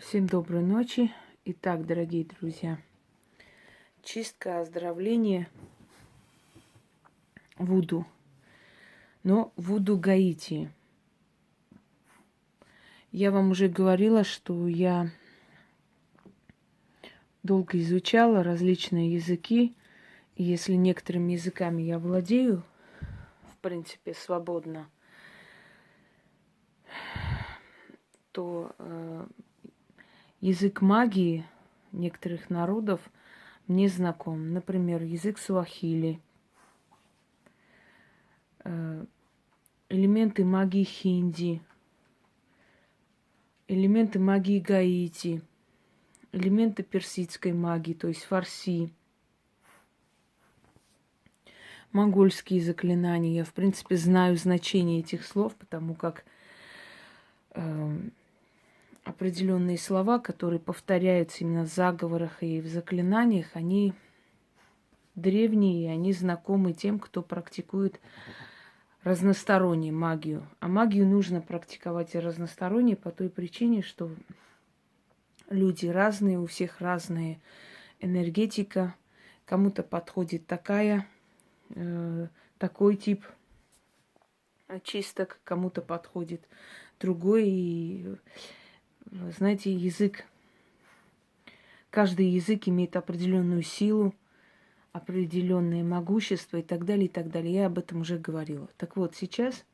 Всем доброй ночи. Итак, дорогие друзья, чистка, оздоровление, Вуду. Но Вуду Гаити. Я вам уже говорила, что я долго изучала различные языки. И если некоторыми языками я владею, в принципе, свободно, то э, язык магии некоторых народов мне знаком. Например, язык суахили, э, элементы магии хинди, элементы магии гаити, элементы персидской магии, то есть фарси, монгольские заклинания. Я, в принципе, знаю значение этих слов, потому как э, определенные слова, которые повторяются именно в заговорах и в заклинаниях, они древние, и они знакомы тем, кто практикует разностороннюю магию. А магию нужно практиковать и разносторонне по той причине, что люди разные, у всех разная энергетика. Кому-то подходит такая, э, такой тип чисток, кому-то подходит другой. И знаете, язык, каждый язык имеет определенную силу, определенное могущество и так далее, и так далее. Я об этом уже говорила. Так вот, сейчас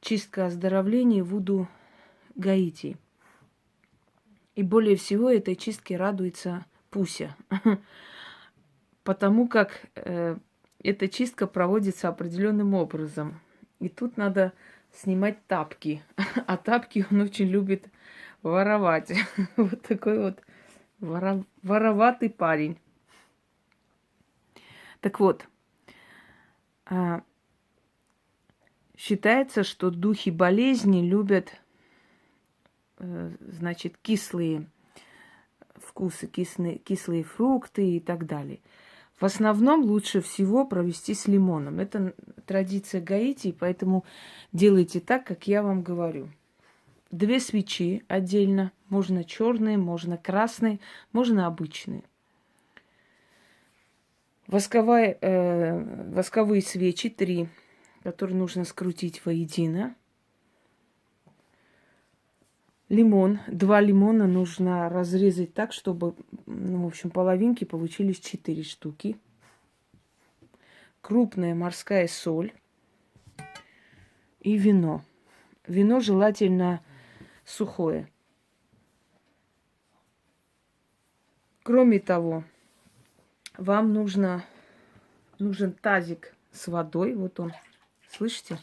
чистка оздоровления Вуду Гаити. И более всего этой чистке радуется Пуся. Потому как э, эта чистка проводится определенным образом. И тут надо снимать тапки. А тапки он очень любит воровать. Вот такой вот воро... вороватый парень. Так вот, а, считается, что духи болезни любят, э, значит, кислые вкусы, кислые, кислые фрукты и так далее. В основном лучше всего провести с лимоном. Это традиция Гаити, поэтому делайте так, как я вам говорю. Две свечи отдельно, можно черные, можно красные, можно обычные. Восковая, э, восковые свечи три, которые нужно скрутить воедино. Лимон. Два лимона нужно разрезать так, чтобы, ну, в общем, половинки получились четыре штуки. Крупная морская соль и вино. Вино желательно сухое. Кроме того, вам нужно, нужен тазик с водой. Вот он, слышите?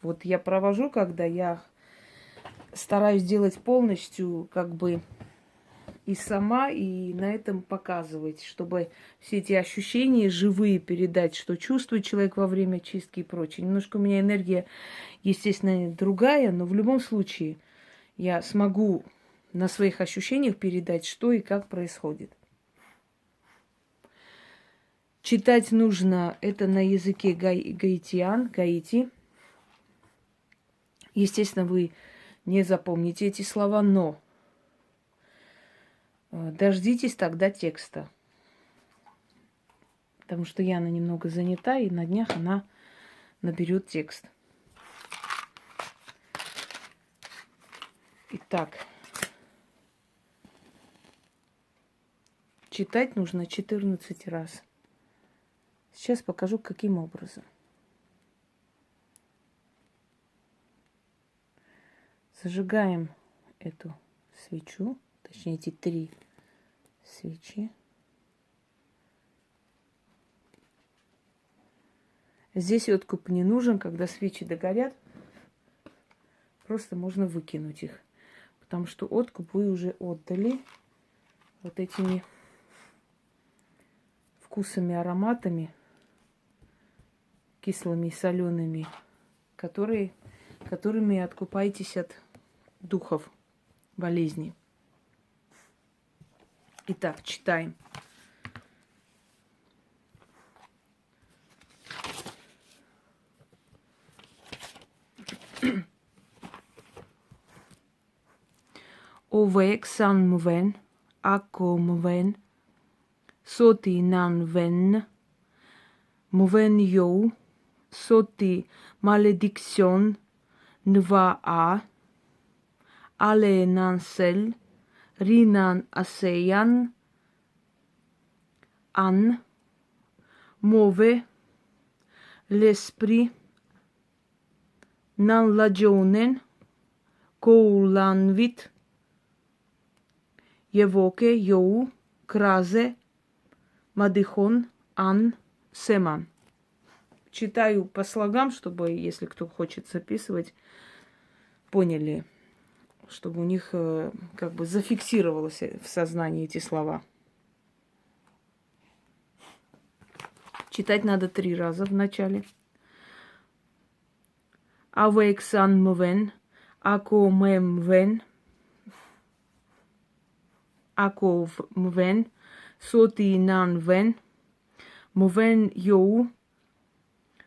Вот я провожу, когда я стараюсь делать полностью, как бы и сама, и на этом показывать, чтобы все эти ощущения живые передать, что чувствует человек во время чистки и прочее. Немножко у меня энергия, естественно, другая, но в любом случае я смогу на своих ощущениях передать, что и как происходит. Читать нужно это на языке гаитян, гаити. Естественно, вы не запомните эти слова, но э, дождитесь тогда текста. Потому что Яна немного занята, и на днях она наберет текст. Итак, читать нужно 14 раз. Сейчас покажу, каким образом. Зажигаем эту свечу, точнее эти три свечи. Здесь откуп не нужен, когда свечи догорят, просто можно выкинуть их, потому что откуп вы уже отдали вот этими вкусами, ароматами, кислыми и солеными, которые, которыми откупаетесь от духов болезни. Итак, читаем. Овек сан мвен, ако мвен, соти нан вен, мвен йоу, соти маледиксион, нва а, нан сель, ринан асеян, ан, мове, nan lagionen коуланвит Евоке Йоу Кразе Мадихон Ан Семан. Читаю по слогам, чтобы, если кто хочет записывать, поняли, чтобы у них э, как бы зафиксировалось в сознании эти слова. Читать надо три раза в начале. Авексан мвен, ако мем вен, ако мвен, соти нан вен, мвен йоу,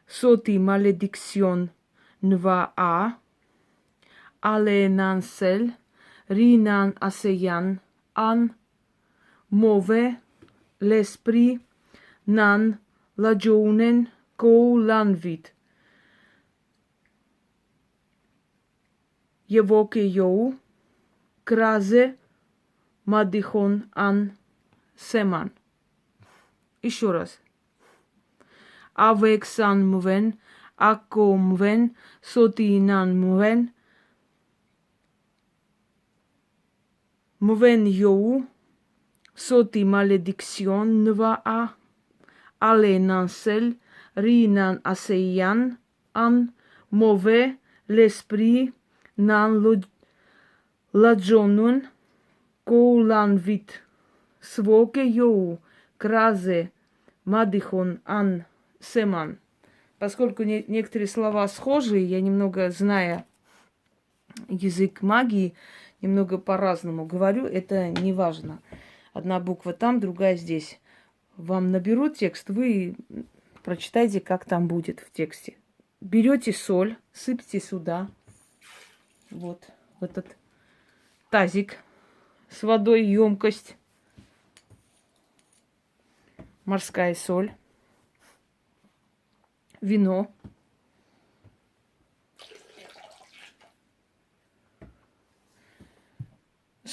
соти маледиксион нва а, але нан сел, ринан асеян, ан, мове, леспри, нан, lagionen lanvit. Евоке йоу, кразе, мадихон ан семан. Еще раз. Авексан мвен, ако мвен, сотинан мвен, мвен йоу, соти маледиксион нва а, Alenansel, Rinan Aseian, An Move, L'Esprit, Nan Ладжонун, Коуланвит, Своке Йоу, Кразе, Мадихон, Ан, Семан. Поскольку не, некоторые слова схожие, я немного, зная язык магии, немного по-разному говорю, это не важно. Одна буква там, другая здесь вам наберут текст, вы прочитайте, как там будет в тексте. Берете соль, сыпьте сюда, вот, в этот тазик с водой, емкость, морская соль, вино.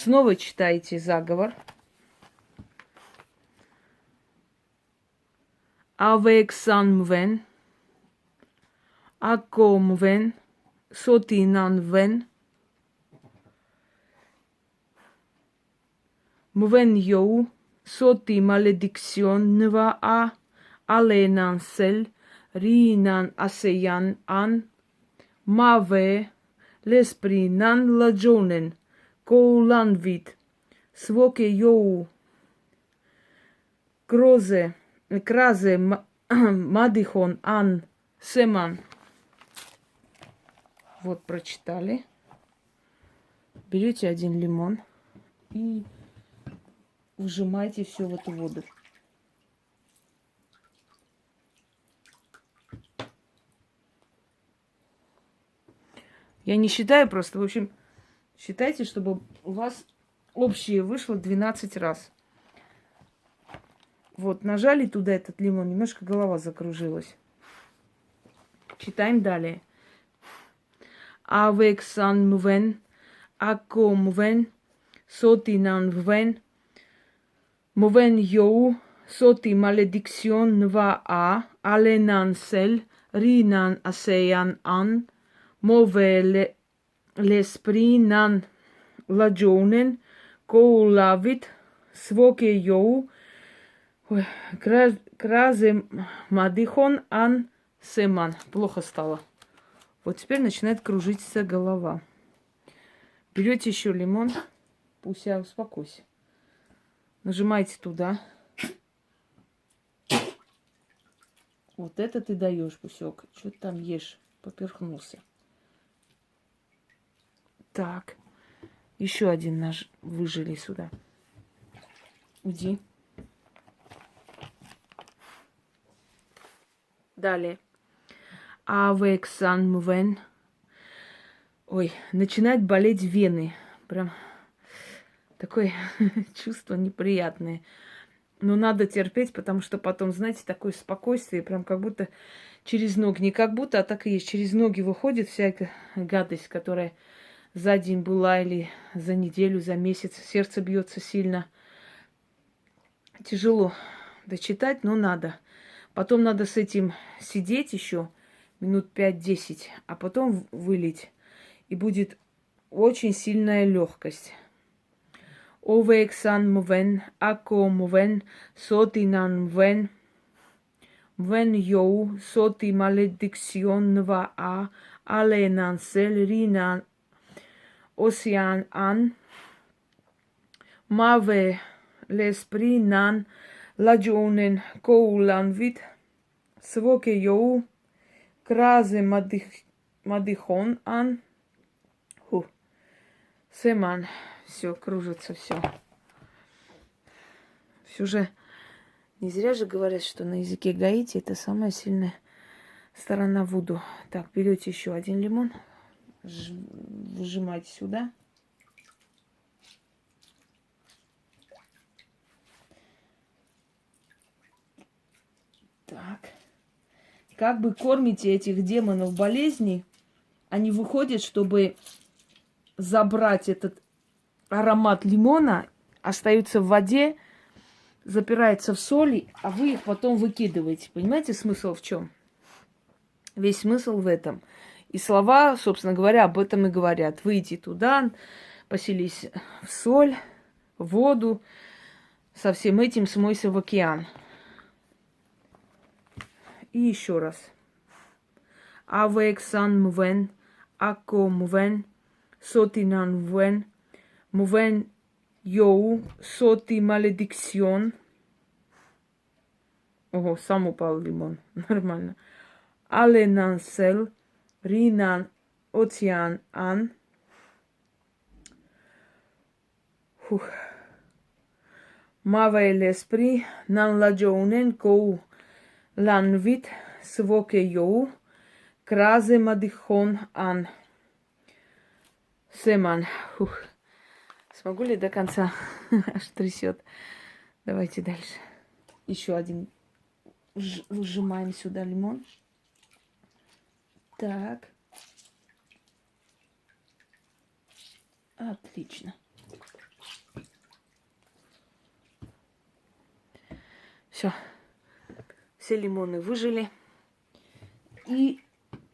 Снова читайте заговор. avec san mven, ako mven, soti nan ven, mven yo, soti maledicción nva a, alenan lanvit, svoke yo, groze, Кразе Мадихон Ан Семан. Вот прочитали. Берете один лимон и выжимаете все в эту воду. Я не считаю просто, в общем, считайте, чтобы у вас общее вышло 12 раз. Вот, нажали туда этот лимон, немножко голова закружилась. Читаем далее. Avec san mven, ако мвен, соти нан мвен, мвен йоу, соти маледиксион нва а, але нан сел, ринан асеян ан, мове nan lagionen, коулавит, своке йоу, Кразе Мадихон Ан Семан. Плохо стало. Вот теперь начинает кружиться голова. Берете еще лимон. Пусть я успокойся. Нажимаете туда. Вот это ты даешь кусок. Что ты там ешь? Поперхнулся. Так. Еще один нож выжили сюда. Уйди. Далее. Авексан мвен. Ой, начинает болеть вены. Прям Такое чувство неприятное. Но надо терпеть, потому что потом, знаете, такое спокойствие, прям как будто через ноги, не как будто, а так и есть, через ноги выходит всякая гадость, которая за день была или за неделю, за месяц. Сердце бьется сильно. Тяжело дочитать, но надо. Потом надо с этим сидеть еще минут 5-10, а потом вылить. И будет очень сильная легкость. Овексан мвен, ако мвен, сотинан мвен, мвен йоу, соти маледиксион нва а, аленан сел ринан Ocean an Mave l'esprit nan lagionen koulanvit svoke jou кразе мадих, мадихон ан. Ху. Семан. Все, кружится все. Все же не зря же говорят, что на языке Гаити это самая сильная сторона Вуду. Так, берете еще один лимон выжимать сюда. Так. Как бы кормите этих демонов болезни, они выходят, чтобы забрать этот аромат лимона, остаются в воде, запирается в соли, а вы их потом выкидываете. Понимаете смысл в чем? Весь смысл в этом – и слова, собственно говоря, об этом и говорят. Выйти туда, поселись в соль, в воду, со всем этим смойся в океан. И еще раз. Авексан мвен, ако мвен, сотинан мвен, мвен йоу, соти маледиксион. Ого, сам упал лимон. Нормально. Аленансел, Ocean an. Huch. Mava l'esprit nan la jounen kou lanvit своке йоу, кразе мадихон ан. Семан. Фух. Смогу ли до конца? Аж трясет. Давайте дальше. Еще один. Выжимаем сюда лимон. Так. Отлично. Все. Все лимоны выжили. И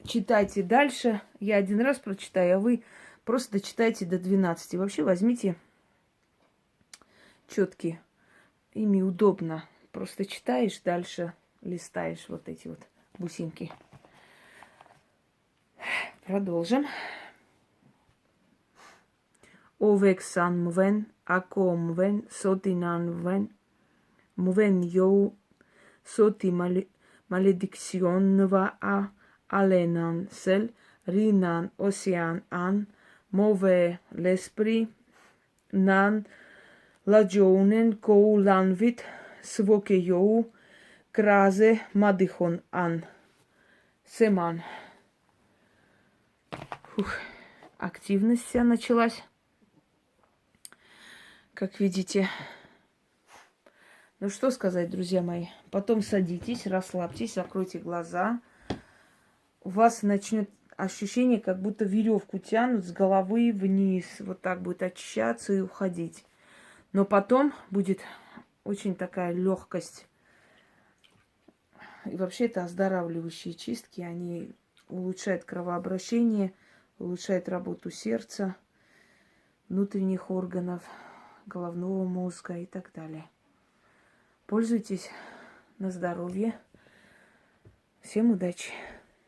читайте дальше. Я один раз прочитаю, а вы просто дочитайте до 12. Вообще возьмите четкие. Ими удобно. Просто читаешь, дальше листаешь вот эти вот бусинки. Продолжим. Овексан мвен, ако мвен, сотинан мвен, мвен йоу, соти маледиксионнова а, аленан сел, ринан осиан ан, мове леспри, нан, ладжоунен коу ланвит, своке йоу, кразе мадихон ан. Семан. Фух, активность вся началась. Как видите. Ну что сказать, друзья мои. Потом садитесь, расслабьтесь, закройте глаза. У вас начнет ощущение, как будто веревку тянут с головы вниз. Вот так будет очищаться и уходить. Но потом будет очень такая легкость. И вообще это оздоравливающие чистки. Они улучшают кровообращение – улучшает работу сердца, внутренних органов, головного мозга и так далее. Пользуйтесь на здоровье. Всем удачи!